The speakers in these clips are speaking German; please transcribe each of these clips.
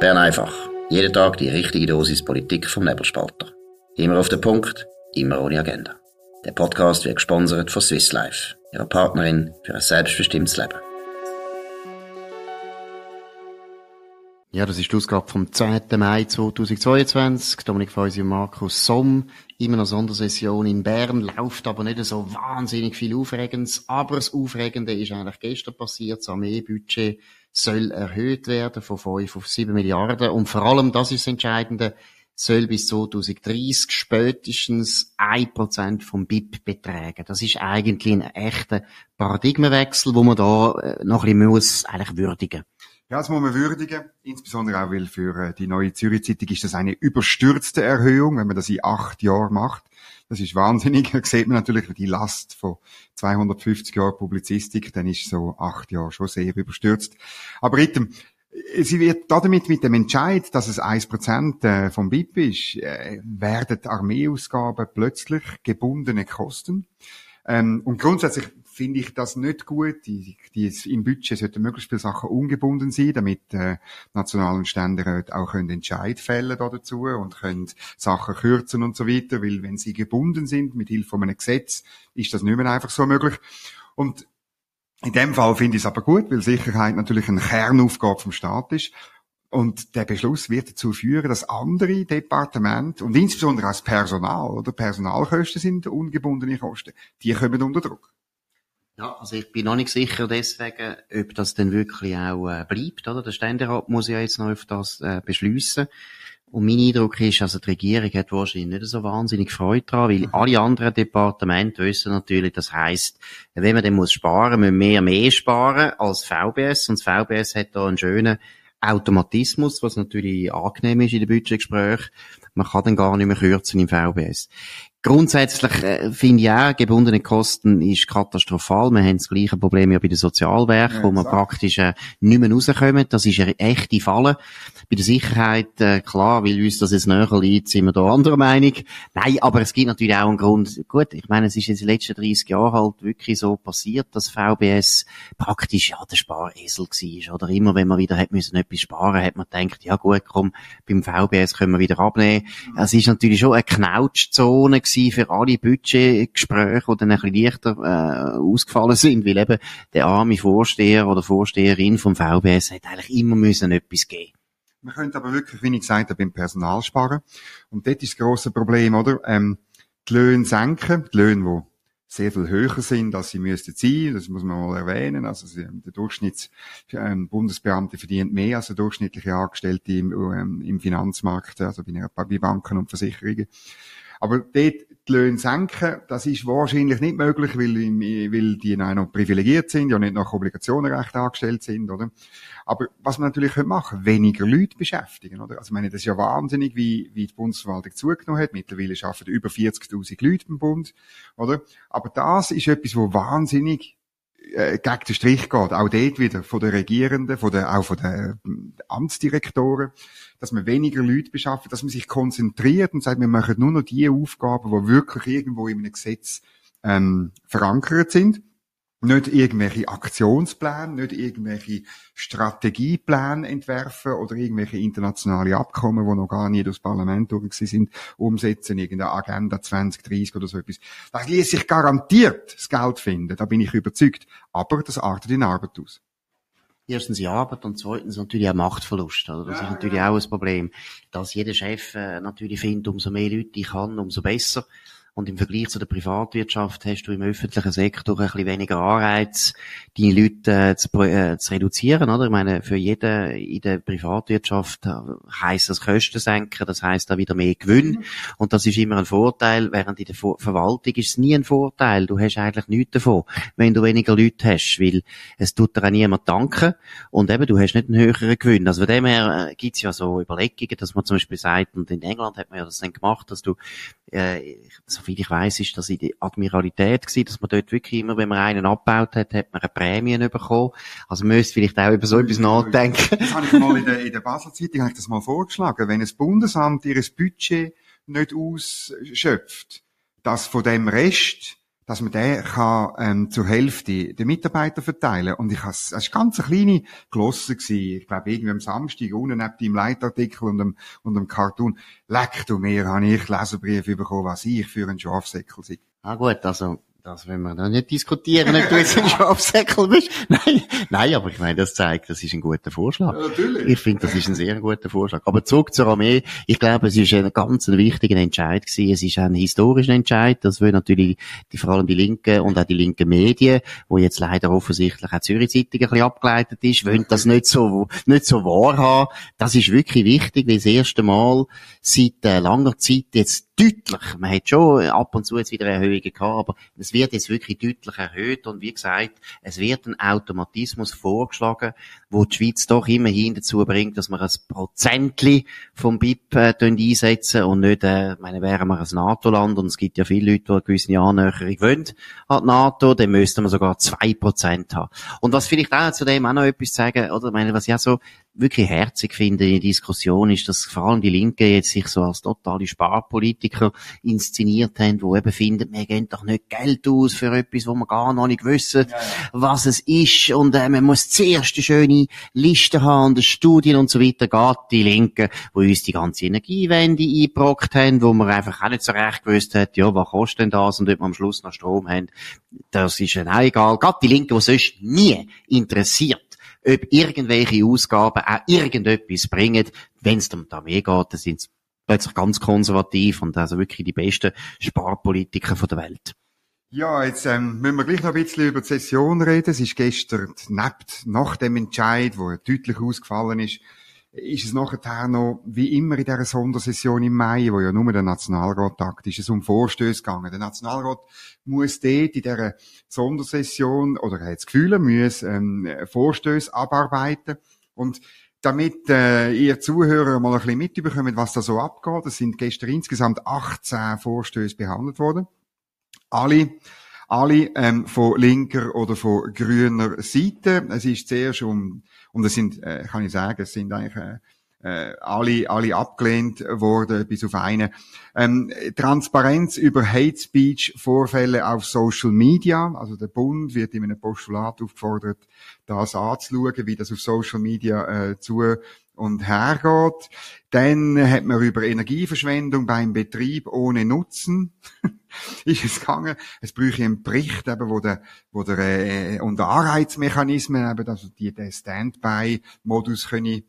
Bern einfach. Jeden Tag die richtige Dosis Politik vom Nebelspalter. Immer auf den Punkt, immer ohne Agenda. Der Podcast wird gesponsert von Swiss Life, ihrer Partnerin für ein selbstbestimmtes Leben. Ja, das ist die Ausgabe vom 10. Mai 2022. Dominik Feusi und Markus Somm. Immer noch Sondersession in Bern. Läuft aber nicht so wahnsinnig viel Aufregendes. Aber das Aufregende ist eigentlich gestern passiert. Das Armeebudget soll erhöht werden von 5 auf 7 Milliarden. Und vor allem, das ist das Entscheidende, soll bis 2030 spätestens 1% vom BIP betragen. Das ist eigentlich ein echter Paradigmenwechsel, wo man da äh, noch ein bisschen muss, eigentlich würdigen ja, das muss man würdigen. Insbesondere auch, weil für äh, die neue Zürich Zeitung ist das eine überstürzte Erhöhung, wenn man das in acht Jahren macht. Das ist wahnsinnig. Da sieht man natürlich die Last von 250 Jahren Publizistik, dann ist so acht Jahre schon sehr überstürzt. Aber item, Sie wird damit mit dem Entscheid, dass es 1% äh, vom BIP ist, äh, werden Armeeausgaben plötzlich gebundene Kosten. Ähm, und grundsätzlich finde ich das nicht gut. Die, die, Im Budget sollten möglichst viele Sachen ungebunden sein, damit äh, nationalen Ständeräte auch können Entscheid fällen dazu und können Sachen kürzen und so weiter, weil wenn sie gebunden sind mit Hilfe von einem Gesetz, ist das nicht mehr einfach so möglich. Und in dem Fall finde ich es aber gut, weil Sicherheit natürlich eine Kernaufgabe vom Staat ist. Und der Beschluss wird dazu führen, dass andere Departemente und insbesondere auch das Personal oder Personalkosten sind ungebundene Kosten, die kommen unter Druck. Ja, also ich bin noch nicht sicher deswegen, ob das denn wirklich auch äh, bleibt, oder? Der Ständerat muss ja jetzt noch auf das äh, beschließen. Und mein Eindruck ist, also die Regierung hat wahrscheinlich nicht so wahnsinnig Freude dran, weil mhm. alle anderen Departemente wissen natürlich, das heisst, wenn man dann muss sparen, müssen wir mehr sparen als VBS. Und das VBS hat da einen schönen Automatismus, was natürlich angenehm ist in den Budgetgesprächen. Man kann dann gar nicht mehr kürzen im VBS. Grundsätzlich äh, finde ich auch, gebundene Kosten ist katastrophal. Wir haben das gleiche Problem ja bei den Sozialwerken, ja, wo wir praktisch äh, nicht mehr rauskommen. Das ist eine echte Falle. Bei der Sicherheit, äh, klar, weil uns das jetzt näher liegt, sind wir da anderer Meinung. Nein, aber es gibt natürlich auch einen Grund. Gut, ich meine, es ist in den letzten 30 Jahren halt wirklich so passiert, dass VBS praktisch ja der Sparesel war. Oder immer, wenn man wieder hat müssen etwas sparen, hat man gedacht, ja gut, komm, beim VBS können wir wieder abnehmen. Es ist natürlich schon eine Knautschzone für alle Budgetgespräche, die dann ein bisschen leichter äh, ausgefallen sind, weil eben der arme Vorsteher oder Vorsteherin vom VBS hat eigentlich immer müssen etwas geben. Man könnte aber wirklich, wie ich gesagt habe, beim Personal sparen. Und dort ist das grosse Problem, oder? Ähm, die Löhne senken, die Löhne, die sehr viel höher sind, als sie müssten sein. Das muss man mal erwähnen. Also der Durchschnitts ähm, verdient mehr als der durchschnittliche Angestellte im, ähm, im Finanzmarkt, also bei Banken und Versicherungen. Aber dort die Löhne senken, das ist wahrscheinlich nicht möglich, weil, weil die noch privilegiert sind, ja nicht nach Obligationenrecht angestellt sind, oder? Aber was man natürlich machen könnte, weniger Leute beschäftigen, oder? Also, ich meine, das ist ja wahnsinnig, wie, wie die Bundesverwaltung zugenommen hat. Mittlerweile arbeiten über 40.000 Leute beim Bund, oder? Aber das ist etwas, wo wahnsinnig äh, gegen den Strich geht. Auch dort wieder von den Regierenden, von den, auch von den äh, Amtsdirektoren, dass man weniger Leute beschafft, dass man sich konzentriert und sagt, wir machen nur noch die Aufgaben, die wirklich irgendwo in einem Gesetz ähm, verankert sind. Nicht irgendwelche Aktionspläne, nicht irgendwelche Strategiepläne entwerfen oder irgendwelche internationale Abkommen, die noch gar nie durchs Parlament durch sind, umsetzen, irgendeine Agenda 2030 oder so etwas. Das ließ sich garantiert das Geld finden, da bin ich überzeugt. Aber das artet in Arbeit aus. Erstens die Arbeit und zweitens natürlich auch Machtverlust. Oder? Das ja, ist natürlich ja. auch ein Problem, dass jeder Chef äh, natürlich findet, umso mehr Leute ich kann, umso besser. Und im Vergleich zu der Privatwirtschaft hast du im öffentlichen Sektor ein bisschen weniger Anreiz, deine Leute äh, zu, äh, zu, reduzieren, oder? Ich meine, für jeden in der Privatwirtschaft äh, heisst das Kosten senken, das heisst da wieder mehr Gewinn. Mhm. Und das ist immer ein Vorteil, während in der Verwaltung ist es nie ein Vorteil. Du hast eigentlich nichts davon, wenn du weniger Leute hast, weil es tut dir auch niemand danken. Und eben, du hast nicht einen höheren Gewinn. Also von dem her äh, gibt's ja so Überlegungen, dass man zum Beispiel sagt, und in England hat man ja das dann gemacht, dass du, äh, so soviel ich weiss, ist das in der Admiralität gewesen, dass man dort wirklich immer, wenn man einen abgebaut hat, hat man eine Prämie bekommen. Also man müsste vielleicht auch über so etwas nachdenken. Das habe ich mal in der, in der Basel Zeitung, das mal vorgeschlagen. Wenn ein Bundesamt ihr Budget nicht ausschöpft, dass von dem Rest dass man den kann, ähm, zur Hälfte den Mitarbeitern verteilen. Und ich has, es war ganz eine kleine Glosse gewesen. Ich glaube, irgendwie am Samstag, unten neben deinem Leitartikel und dem, und dem Cartoon. Leck du mir, habe ich Leserbriefe bekommen, was ich für ein Schafsäckel sei. Ah gut, also das wollen wir noch nicht diskutieren, ob du jetzt ein Schafsäckel bist. Nein, nein, aber ich meine, das zeigt, das ist ein guter Vorschlag. Ja, natürlich. Ich finde, das ist ein sehr guter Vorschlag. Aber zurück zur Armee. Ich glaube, es ist ein ganz wichtiger Entscheid gewesen. Es ist ein historischer Entscheid. Das will natürlich die, vor allem die Linken und auch die linken Medien, wo jetzt leider offensichtlich auch Zürich Zeitung ein bisschen abgeleitet ist, wollen das nicht so, nicht so wahr haben. Das ist wirklich wichtig, weil das erste Mal seit äh, langer Zeit jetzt deutlich, man hat schon ab und zu jetzt wieder Erhöhungen gehabt, aber es wird jetzt wirklich deutlich erhöht. Und wie gesagt, es wird ein Automatismus vorgeschlagen, wo die Schweiz doch immerhin dazu bringt, dass wir ein Prozentli vom BIP äh, einsetzen und nicht, äh, meine, wären wir ein NATO-Land und es gibt ja viele Leute, die eine gewisse Annäherung wollen an die NATO, dann müssten wir sogar zwei Prozent haben. Und was vielleicht auch zu dem auch noch etwas sagen, oder, meine, was auch so wirklich herzig finde in der Diskussion ist, dass vor allem die Linke jetzt sich so als totale Sparpolitiker inszeniert haben, wo eben finden, wir geben doch nicht Geld aus für etwas, wo wir gar noch nicht wissen, ja, ja. was es ist und äh, man muss zuerst eine schöne Liste haben und Studien und so weiter. Geht die Linke, wo uns die ganze Energiewende eingebrockt haben, wo man einfach auch nicht so recht gewusst hat, ja, was kostet denn das und ob wir am Schluss noch Strom haben, das ist auch egal. Geht die Linke, die sonst nie interessiert ob irgendwelche Ausgaben auch irgendetwas bringen. Wenn es um die Armee geht, dann sind plötzlich ganz konservativ und also wirklich die besten Sparpolitiker der Welt. Ja, jetzt ähm, müssen wir gleich noch ein bisschen über die Session reden. Es ist gestern, nebst, nach dem Entscheid, wo deutlich ausgefallen ist, ist es nachher noch, wie immer in dieser Sondersession im Mai, wo ja nur der Nationalrat tagt, ist es um Vorstöße gegangen. Der Nationalrat muss dort in dieser Sondersession, oder er hat das Gefühl, er muss ähm, Vorstöße abarbeiten. Und damit äh, ihr Zuhörer mal ein bisschen mitbekommt, was da so abgeht, es sind gestern insgesamt 18 Vorstöße behandelt worden. Alle alle ähm, von linker oder von grüner Seite. Es ist zuerst um und es sind, äh, kann ich sagen, es sind eigentlich äh, äh, alle, alle abgelehnt worden, bis auf einen. Ähm, Transparenz über Hate Speech Vorfälle auf Social Media. Also der Bund wird in einem Postulat aufgefordert, das anzuschauen, wie das auf Social Media äh, zu und hergeht. Dann hat man über Energieverschwendung beim Betrieb ohne Nutzen ist es gegangen. Es bräuchte einen Bericht, eben, wo der, wo der, äh, unter Anreizmechanismen, eben, also die, den Standby-Modus können,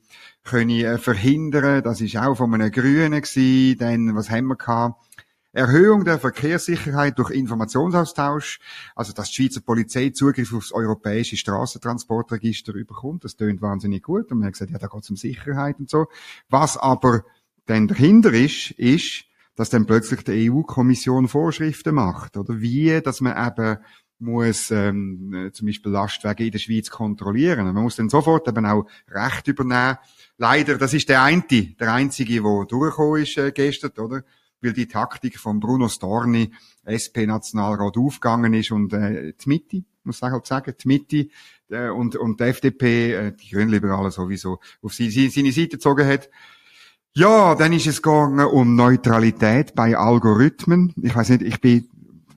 können äh, verhindern. Das ist auch von einem Grünen gewesen. Dann, was haben wir gehabt? Erhöhung der Verkehrssicherheit durch Informationsaustausch, also dass die Schweizer Polizei Zugriff aufs europäische Straßentransportregister überkommt, das tönt wahnsinnig gut. Und man hat gesagt, ja, da geht es um Sicherheit und so. Was aber dann dahinter ist, ist, dass dann plötzlich die EU-Kommission Vorschriften macht, oder wie, dass man eben muss ähm, zum Beispiel Lastwagen in der Schweiz kontrollieren. Und man muss dann sofort eben auch Recht übernehmen. Leider, das ist der eine, der einzige, der durchgekommen ist äh, gestern, oder? Weil die Taktik von Bruno Storni, SP-Nationalrat, aufgegangen ist und äh, die Mitte, muss ich halt sagen, die Mitte äh, und, und die FDP, äh, die Grünliberalen sowieso, auf sie, sie, seine Seite gezogen hat. Ja, dann ist es gegangen um Neutralität bei Algorithmen. Ich weiß nicht, ich bin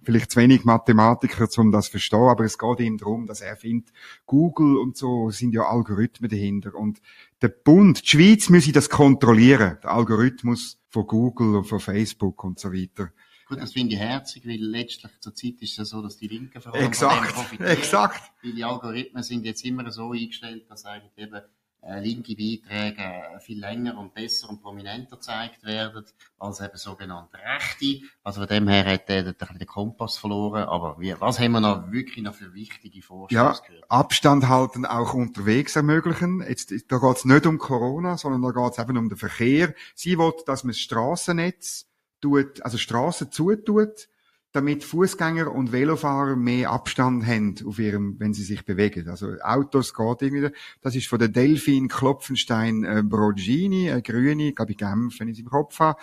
vielleicht zu wenig Mathematiker, um das zu verstehen, aber es geht ihm darum, dass er findet, Google und so sind ja Algorithmen dahinter und der Bund, die Schweiz müsse das kontrollieren, der Algorithmus von Google und von Facebook und so weiter. Gut, das finde ich herzig, weil letztlich zur Zeit ist es ja so, dass die Linken vor allem exakt, profitieren. Exakt. Weil die Algorithmen sind jetzt immer so eingestellt, dass eigentlich eben linke Beiträge äh, viel länger und besser und prominenter gezeigt werden als eben sogenannte Rechte. Also von dem her hat der, der, der Kompass verloren. Aber wie, was haben wir noch wirklich noch für wichtige Vorschläge ja? Abstand halten auch unterwegs ermöglichen. Jetzt, da geht es nicht um Corona, sondern da geht es eben um den Verkehr. Sie will, dass man das Strassennetz tut, also Straßen zutut, damit Fußgänger und Velofahrer mehr Abstand haben auf ihrem, wenn sie sich bewegen. Also Autos geht irgendwie. Das ist von der Delfin Klopfenstein äh, Brogini, eine Grüne, glaube ich Genf, wenn ich es im Kopf habe.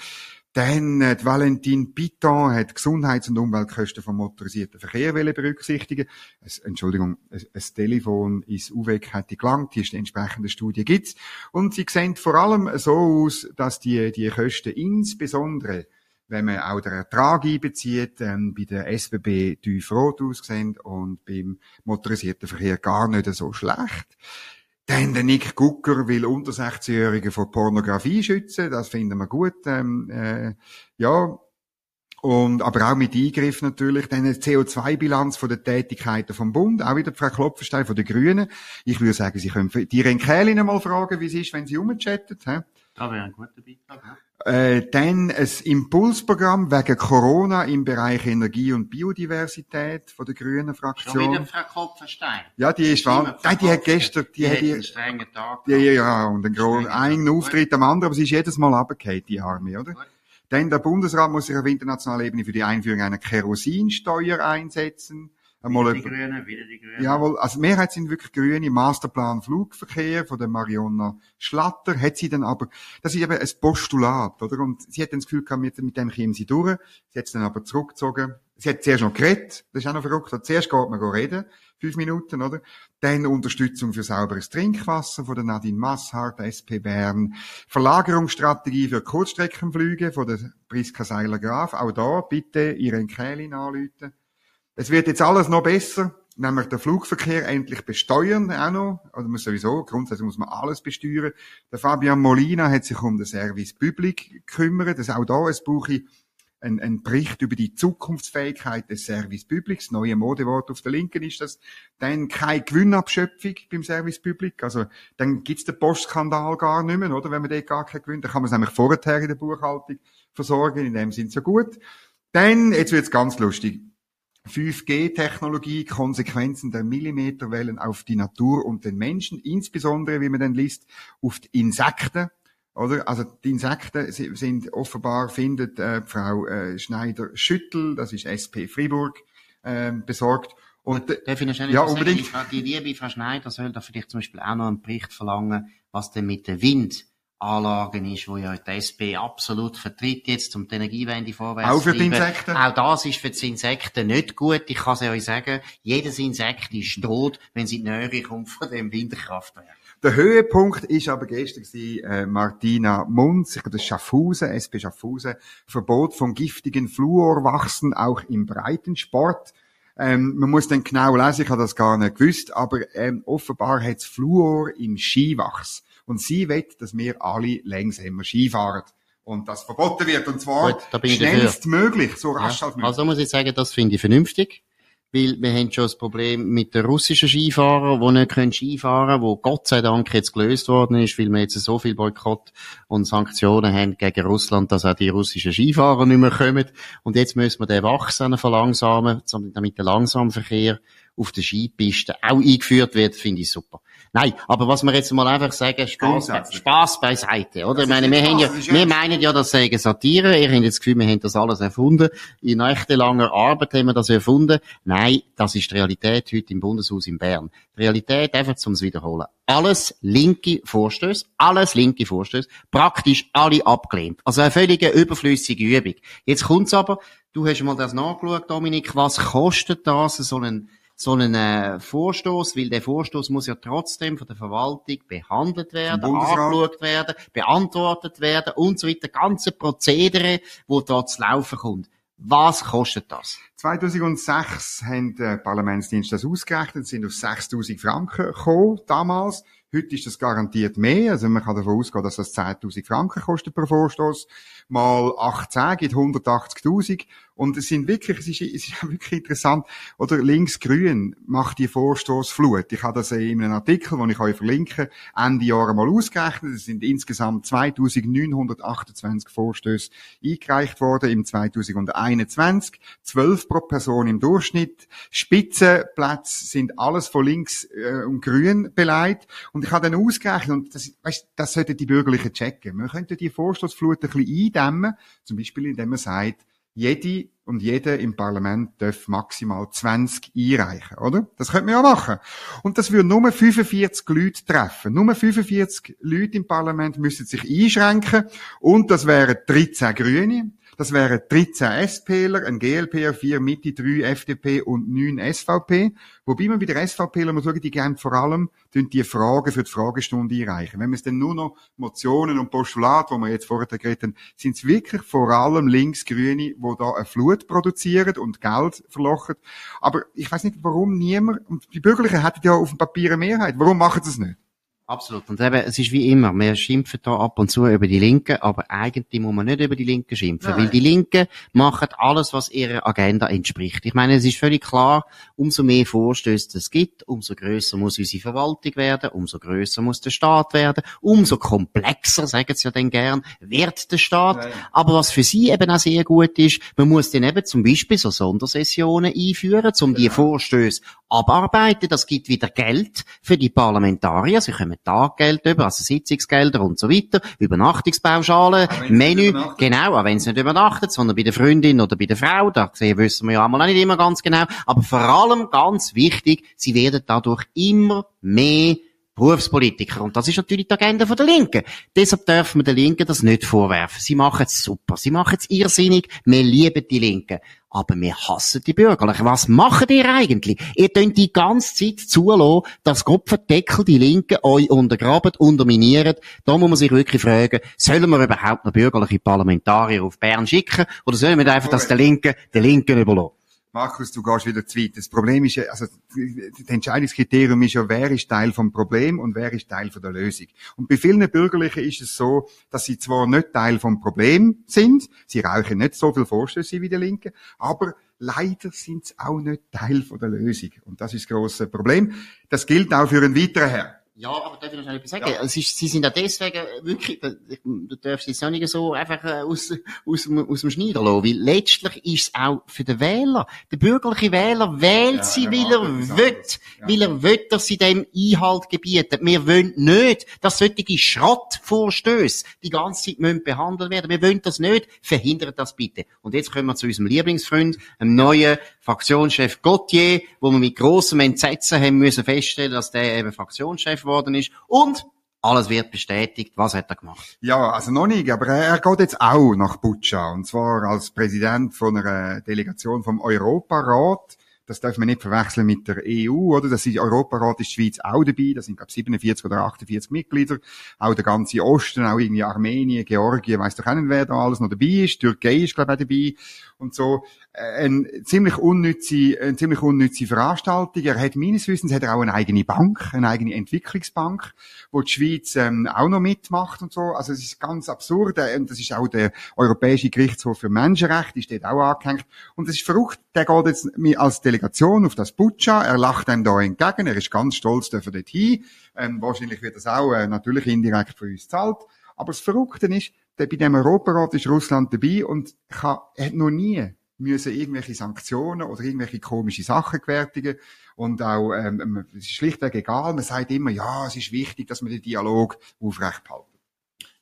Dann äh, Valentin Piton hat Gesundheits- und Umweltkosten vom motorisierten Verkehr berücksichtigen. Es, Entschuldigung, ein, ein Telefon ins UWEG hätte gelangt, die entsprechende Studie gibt's. Und sie sehen vor allem so aus, dass die, die Kosten insbesondere wenn man auch den Ertrag einbezieht, ähm, bei der SBB tief rot aussehen und beim motorisierten Verkehr gar nicht so schlecht. Dann der Nick Gucker will unter 16-Jährige vor Pornografie schützen, das finden wir gut. Ähm, äh, ja, und, aber auch mit Eingriff natürlich. Dann eine CO2-Bilanz von den Tätigkeiten vom Bund. Auch wieder Frau Klopfenstein von den Grünen. Ich würde sagen, Sie können die Renkählin mal fragen, wie es ist, wenn sie umchattet. Das wäre ein guter Beitrag. Ja. Äh, dann ein Impulsprogramm wegen Corona im Bereich Energie und Biodiversität von der Grünen Fraktion. Schon wieder Frau Kopfenstein. Ja, die ist wahr. Nein, die hat gestern, die, Die, hat einen strengen Tag. die, ja, ja, und einen, großen, einen. Auftritt am anderen, aber sie ist jedes Mal runtergefallen, die Arme, oder? Gut. Dann der Bundesrat muss sich auf internationaler Ebene für die Einführung einer Kerosinsteuer einsetzen. Einmal Wieder die Grünen, wieder die Grünen. Jawohl, also Mehrheit sind wirklich Grüne. Masterplan Flugverkehr von der Marionna Schlatter hat sie dann aber, das ist eben ein Postulat, oder? Und sie hat dann das Gefühl gehabt, mit, mit dem kämen sie durch. Sie hat es dann aber zurückgezogen. Sie hat zuerst noch geredet. Das ist auch noch verrückt. Zuerst geht man reden. Fünf Minuten, oder? Dann Unterstützung für sauberes Trinkwasser von der Nadine Masshardt, SP Bern. Verlagerungsstrategie für Kurzstreckenflüge von der Priska Seiler-Graf. Auch da bitte Ihren Kählin anrufen. Es wird jetzt alles noch besser, nämlich der Flugverkehr endlich besteuern auch noch. Oder muss sowieso, grundsätzlich muss man alles besteuern. Der Fabian Molina hat sich um den Service Public gekümmert. Das auch da, es brauche einen, einen Bericht über die Zukunftsfähigkeit des Service Publics. Neue Modewort auf der Linken ist das. Dann keine Gewinnabschöpfung beim Service Public. Also, dann gibt's den Postskandal gar nicht mehr, oder? Wenn man dort gar keinen Gewinn, dann kann man es nämlich vorher in der Buchhaltung versorgen. In dem sind so gut. Dann, jetzt wird's ganz lustig. 5G-Technologie, Konsequenzen der Millimeterwellen auf die Natur und den Menschen, insbesondere, wie man dann liest, auf die Insekten. Oder? Also die Insekten si- sind offenbar, findet äh, Frau äh, Schneider-Schüttel, das ist SP Fribourg, ähm, besorgt. Und äh, Darf ich noch schnell Ja, etwas sagen? unbedingt. Die, liebe Frau Schneider soll da vielleicht zum Beispiel auch noch einen Bericht verlangen, was denn mit den Windanlagen ist, wo ja die SP absolut vertritt jetzt, um die Energiewende vorwärts Auch für die. Insekten? Auch das ist für die Insekten nicht gut. Ich kann es euch sagen, jedes Insekt ist tot, wenn sie in die Nähe kommt von dem Windkraftwerk. Der Höhepunkt ist aber gestern gewesen, äh, Martina Munz, ich glaube, das Schaffhausen, SP Schaffhausen, Verbot von giftigen Fluorwachsen auch im Breitensport. Ähm, man muss dann genau lesen, ich habe das gar nicht gewusst, aber ähm, offenbar hat es Fluor im Skiwachs. Und sie will, dass wir alle langsamer Ski fahren. Und das verboten wird, und zwar Gut, schnellstmöglich, so rasch als möglich. Also muss ich sagen, das finde ich vernünftig. Weil wir haben schon das Problem mit den russischen Skifahrern, die nicht können Skifahren wo Gott sei Dank jetzt gelöst worden ist, weil wir jetzt so viel Boykott und Sanktionen haben gegen Russland, dass auch die russischen Skifahrer nicht mehr kommen. Und jetzt müssen wir den Wachsen verlangsamen, damit der Langsamverkehr auf der Skipiste auch eingeführt wird, finde ich super. Nein, aber was wir jetzt mal einfach sagen, Spaß. Spaß beiseite, oder? Das Ich meine, wir haben ja, wir meinen ja, das sei Satire. Ihr habt jetzt das Gefühl, wir haben das alles erfunden. In nächtelanger Arbeit haben wir das erfunden. Nein, das ist die Realität heute im Bundeshaus in Bern. Die Realität, einfach zum Wiederholen. Alles linke Vorstöße, alles linke Vorstöße, praktisch alle abgelehnt. Also eine völlige überflüssige Übung. Jetzt kommt's aber, du hast mal das nachgeschaut, Dominik, was kostet das, so einen so einen äh, Vorstoß, weil der Vorstoß muss ja trotzdem von der Verwaltung behandelt werden, angeschaut werden, beantwortet werden und so weiter. Ganze Prozedere, wo da zu laufen kommt. Was kostet das? 2006 haben der Parlamentsdienst das ausgerechnet, sind auf 6000 Franken gekommen, damals. Heute ist das garantiert mehr, also man kann davon ausgehen, dass das 10.000 Franken kostet pro Vorstoß. Mal 18 gibt 180.000. Und es sind wirklich, es ist, es ist wirklich interessant, oder links-grün macht die Vorstoßflut. Ich habe das in einem Artikel, den ich euch verlinke, Ende Jahr mal ausgerechnet. Es sind insgesamt 2.928 Vorstöße eingereicht worden im 2021. 12 pro Person im Durchschnitt. Spitzenplätze sind alles von links äh, und grün beleidigt. Und ich habe dann ausgerechnet, und das, weißt, das sollten die Bürgerlichen checken. Man könnte die Vorstoßflut ein bisschen eindämmen, zum Beispiel indem man sagt, jede und jeder im Parlament darf maximal 20 einreichen, oder? Das könnte man ja machen. Und das würde nur 45 Leute treffen. Nur 45 Leute im Parlament müssen sich einschränken. Und das wären 13 Grüne. Das wären 13 SPler, ein GLPer, 4 Mitte, 3 FDP und 9 SVP. Wobei man bei der SVPler muss schauen, die gerne vor allem die Fragen für die Fragestunde einreichen. Wenn man es dann nur noch Motionen und Postulate, wo wir jetzt vorher geredet haben, sind es wirklich vor allem Linksgrüne, wo da eine Flut produzieren und Geld verlochen. Aber ich weiß nicht, warum niemand, und die Bürgerlichen hätten ja auf dem Papier eine Mehrheit. Warum machen sie es nicht? Absolut. Und eben, es ist wie immer, wir schimpfen da ab und zu über die Linken, aber eigentlich muss man nicht über die Linken schimpfen, Nein. weil die Linken machen alles, was ihrer Agenda entspricht. Ich meine, es ist völlig klar, umso mehr Vorstöße es gibt, umso größer muss unsere Verwaltung werden, umso größer muss der Staat werden, umso komplexer, sagen sie ja dann gern, wird der Staat. Nein. Aber was für sie eben auch sehr gut ist, man muss dann eben zum Beispiel so Sondersessionen einführen, um ja. die Vorstöße abarbeiten. Das gibt wieder Geld für die Parlamentarier. Sie kommen Taggeld über, also Sitzungsgelder und so weiter, Übernachtungspauschalen, Menü, genau, auch wenn sie nicht übernachtet, sondern bei der Freundin oder bei der Frau, da wissen wir ja auch nicht immer ganz genau, aber vor allem ganz wichtig, sie werden dadurch immer mehr Berufspolitiker. Und das ist natürlich die Agenda der Linken. Deshalb dürfen wir den Linken das nicht vorwerfen. Sie machen es super. Sie machen es irrsinnig. Wir lieben die Linken. Aber wir hassen die Bürgerlichen. Was macht ihr eigentlich? Ihr könnt die ganze Zeit zulassen, dass Kopfendeckel die Linken euch untergraben, unterminieren. Da muss man sich wirklich fragen, sollen wir überhaupt noch bürgerliche Parlamentarier auf Bern schicken? Oder sollen wir einfach das der Linken, der Linken überlassen? Markus, du gehst wieder zu weit. Das Problem ist ja, also, das Entscheidungskriterium ist ja, wer ist Teil vom Problem und wer ist Teil von der Lösung. Und bei vielen Bürgerlichen ist es so, dass sie zwar nicht Teil vom Problem sind, sie rauchen nicht so viel Vorstöße wie die Linken, aber leider sind sie auch nicht Teil von der Lösung. Und das ist das grosse Problem. Das gilt auch für einen weiteren Herr. Ja, aber darf ich noch etwas sagen? Ja. Es ist, sie sind ja deswegen wirklich, du darfst jetzt auch nicht so einfach äh, aus, aus, aus dem Schneider lassen, weil letztlich ist es auch für den Wähler, der bürgerliche Wähler wählt ja, sie, weil er will, ja. weil er will, dass sie dem Einhalt gebieten. Wir wollen nicht, dass solche Schrottvorstöße die ganze Zeit müssen behandelt werden. Wir wollen das nicht. Verhindert das bitte. Und jetzt kommen wir zu unserem Lieblingsfreund, einem neuen Fraktionschef Gauthier, wo wir mit grossem Entsetzen haben müssen feststellen, dass der eben Fraktionschef worden ist und alles wird bestätigt. Was hat er gemacht? Ja, also noch nicht, aber er geht jetzt auch nach Butscha. Und zwar als Präsident von einer Delegation vom Europarat. Das darf man nicht verwechseln mit der EU, oder? Das ist Europarat ist die Schweiz auch dabei. Da sind, glaube 47 oder 48 Mitglieder. Auch der ganze Osten, auch irgendwie Armenien, Georgien, weiss doch auch nicht, wer da alles noch dabei ist. Türkei ist, glaube ich, auch dabei. Und so eine ziemlich unnütze, eine ziemlich unnütze Veranstaltung. Er hat meines Wissens hat er auch eine eigene Bank, eine eigene Entwicklungsbank, wo die Schweiz ähm, auch noch mitmacht und so. Also es ist ganz absurd. Äh, und das ist auch der Europäische Gerichtshof für Menschenrechte, ist dort auch angehängt. Und es ist verrückt. Der geht jetzt als Delegation auf das Butscha. Er lacht einem da entgegen. Er ist ganz stolz, dass er dort hin. Ähm, wahrscheinlich wird das auch äh, natürlich indirekt von uns zahlt. Aber das Verrückte ist, bei dem Europarat ist Russland dabei und kann, hat noch nie müssen irgendwelche Sanktionen oder irgendwelche komische Sachen gewärtigen. Und auch, ähm, es ist schlichtweg egal. Man sagt immer, ja, es ist wichtig, dass man den Dialog aufrecht hält.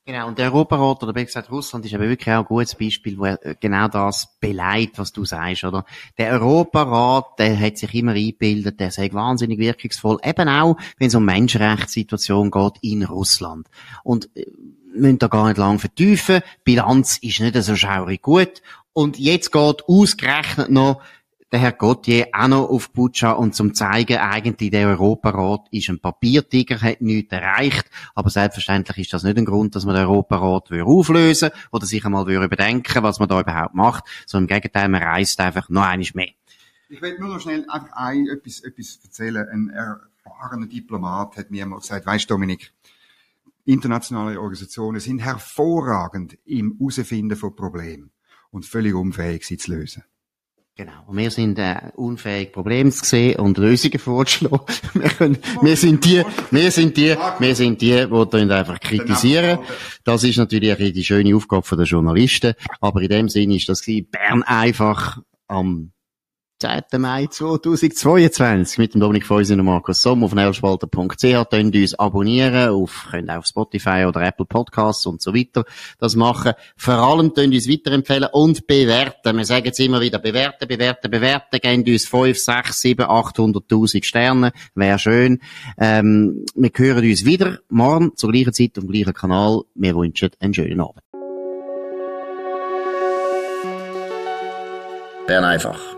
Genau, und der Europarat, oder besser gesagt Russland, ist aber wirklich auch ein gutes Beispiel, wo er äh, genau das beleidigt, was du sagst, oder? Der Europarat, der hat sich immer eingebildet, der sei wahnsinnig wirkungsvoll, eben auch, wenn es um Menschenrechtssituation geht in Russland. Und, äh, müssen da gar nicht lang vertiefen. Bilanz ist nicht so schaurig gut. Und jetzt geht ausgerechnet noch der Herr Gauthier auch noch auf Butscha und zum zeigen, eigentlich der Europarat ist ein Papiertiger, hat nichts erreicht. Aber selbstverständlich ist das nicht ein Grund, dass man den Europarat auflösen oder sich einmal überdenken was man da überhaupt macht, sondern im Gegenteil, man reist einfach noch eines mehr. Ich will nur noch schnell einfach ein, etwas, etwas erzählen. Ein erfahrener Diplomat hat mir einmal gesagt, weißt Dominik, internationale Organisationen sind hervorragend im Herausfinden von Problemen und völlig unfähig, sie zu lösen. Genau. Und wir sind äh, unfähig, Probleme zu sehen und Lösungen vorzuschlagen. Wir, können, wir sind die, wir sind die, wir sind die, die einfach kritisieren. Das ist natürlich die schöne Aufgabe der Journalisten. Aber in dem Sinne ist das Bern einfach am 10. Mai 2022 mit dem Dominik Feusen und Markus Somm auf nelspalter.ch. Könnt uns abonnieren, auf, könnt auf Spotify oder Apple Podcasts und so weiter das machen. Vor allem könnt uns weiterempfehlen und bewerten. Wir sagen jetzt immer wieder, bewerten, bewerten, bewerten. Gebt uns 5, 6, 7, 800.000 Sterne. Wäre schön. Ähm, wir hören uns wieder morgen zur gleichen Zeit auf dem gleichen Kanal. Wir wünschen einen schönen Abend. Bern einfach.